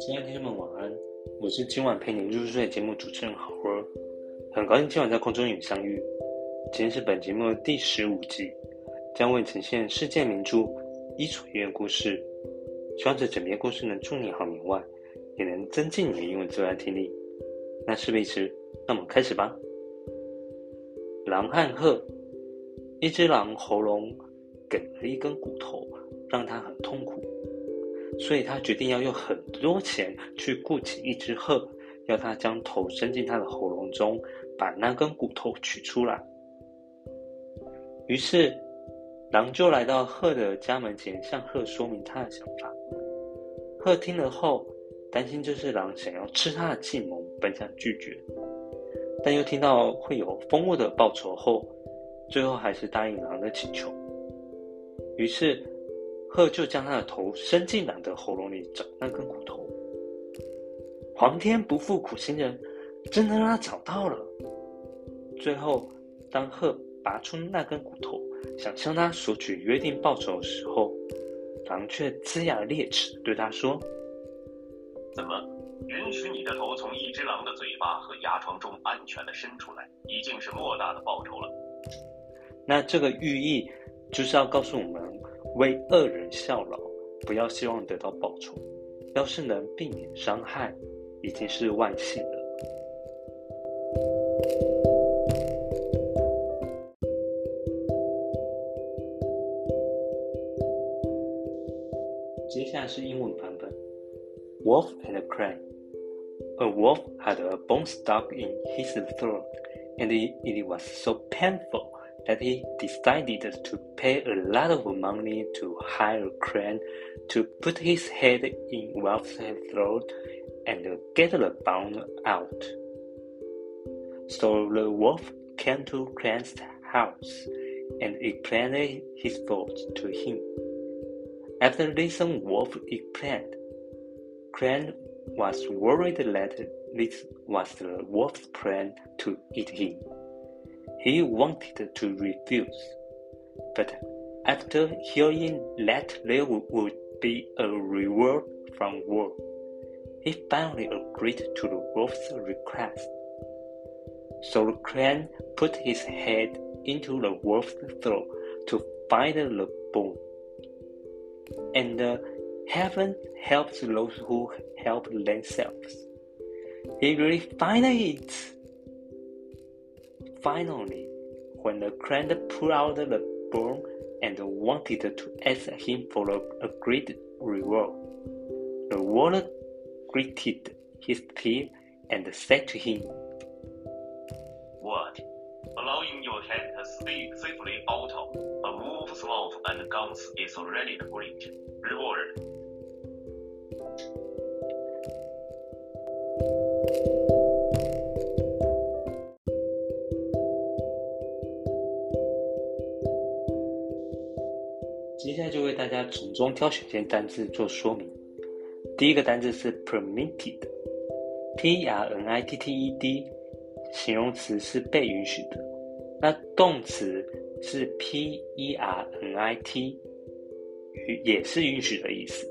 亲爱的听众们，晚安！我是今晚陪你入睡节目主持人好儿，很高兴今晚在空中与你相遇。今天是本节目的第十五集，将为呈现世界名著《伊索寓言故事》。希望这整篇故事能助你好眠外，也能增进你的英文自然听力。那事不宜迟，那我们开始吧。狼和鹤，一只狼喉咙梗了一根骨头，让它很痛苦。所以他决定要用很多钱去雇请一只鹤，要他将头伸进他的喉咙中，把那根骨头取出来。于是，狼就来到鹤的家门前，向鹤说明他的想法。鹤听了后，担心这是狼想要吃他的计谋，本想拒绝，但又听到会有丰厚的报酬后，最后还是答应狼的请求。于是。鹤就将他的头伸进狼的喉咙里找那根骨头。皇天不负苦心人，真的让他找到了。最后，当鹤拔出那根骨头，想向他索取约定报酬的时候，狼却龇牙咧齿对他说：“怎么允许你的头从一只狼的嘴巴和牙床中安全的伸出来，已经是莫大的报酬了。”那这个寓意就是要告诉我们。为恶人效劳，不要希望得到报酬。要是能避免伤害，已经是万幸了。接下来是英文版本：Wolf and a Crane. A wolf had a bone stuck in his throat, and it was so painful. That he decided to pay a lot of money to hire a crane to put his head in Wolf's throat and get the bone out. So the wolf came to Crane's house and explained his thoughts to him. After listening Wolf explained, Crane was worried that this was the wolf's plan to eat him. He wanted to refuse, but after hearing that there would be a reward from Wolf, he finally agreed to the wolf's request. So the crane put his head into the wolf's throat to find the bone. And uh, heaven helps those who help themselves. He really found it. Finally, when the crane pulled out the bone and wanted to ask him for a great reward, the wolf gritted his teeth and said to him, What? Allowing your head to slip safely out of a wolf's mouth and gums is already a great reward. 接下来就为大家从中挑选一些单字做说明。第一个单字是 permitted，P-R-N-I-T-T-E-D，形容词是被允许的。那动词是 P-E-R-M-I-T，也是允许的意思。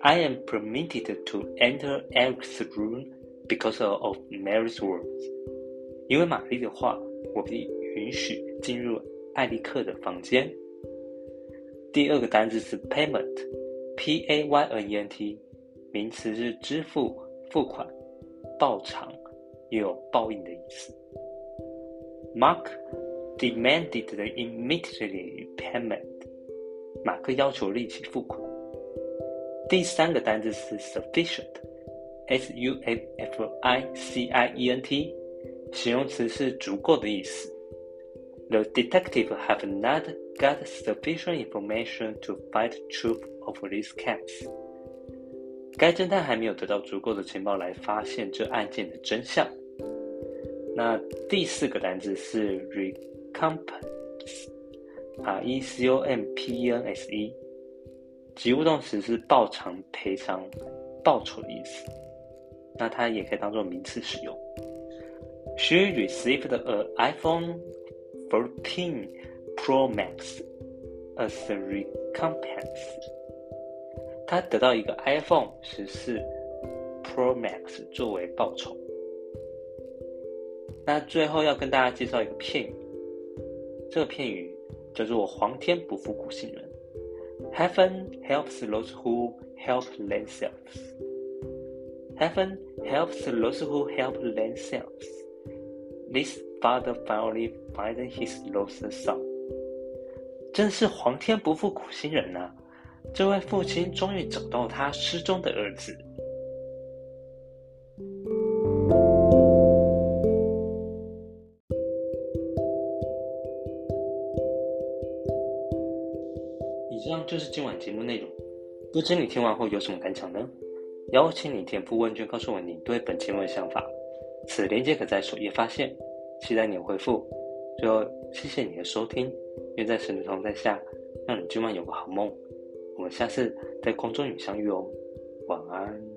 I am permitted to enter Eric's room because of Mary's words。因为玛丽的话，我被允许进入。艾利克的房间。第二个单字是 payment，P-A-Y-N-E-N-T，名词是支付、付款、报偿，也有报应的意思。Mark demanded the immediate payment，马克要求立即付款。第三个单字是 sufficient，S-U-F-F-I-C-I-E-N-T，形容词是足够的意思。The detective have not got sufficient information to find truth of these case. 该侦探还没有得到足够的情报来发现这案件的真相。那第四个单词是 recompense，啊，E-C-O-M-P-E-N-S-E，及物动词是报偿、赔偿、报酬的意思。那它也可以当做名词使用。She received a iPhone 14 Pro Max as a recompense。 他得到一个 iPhone 十四 Pro Max 作为报酬。那最后要跟大家介绍一个片语，这个片语叫做“皇天不负苦心人 ”，Heaven helps those who help themselves。Heaven helps those who help themselves. This father finally finds his lost son. 真是皇天不负苦心人呐、啊！这位父亲终于找到他失踪的儿子。以上就是今晚节目内容，不知你听完后有什么感想呢？邀请你填副问卷，告诉我你对本节目的想法。此连接可在首页发现，期待你的回复。最后，谢谢你的收听，愿在神的同在下，让你今晚有个好梦。我们下次在空中与相遇哦，晚安。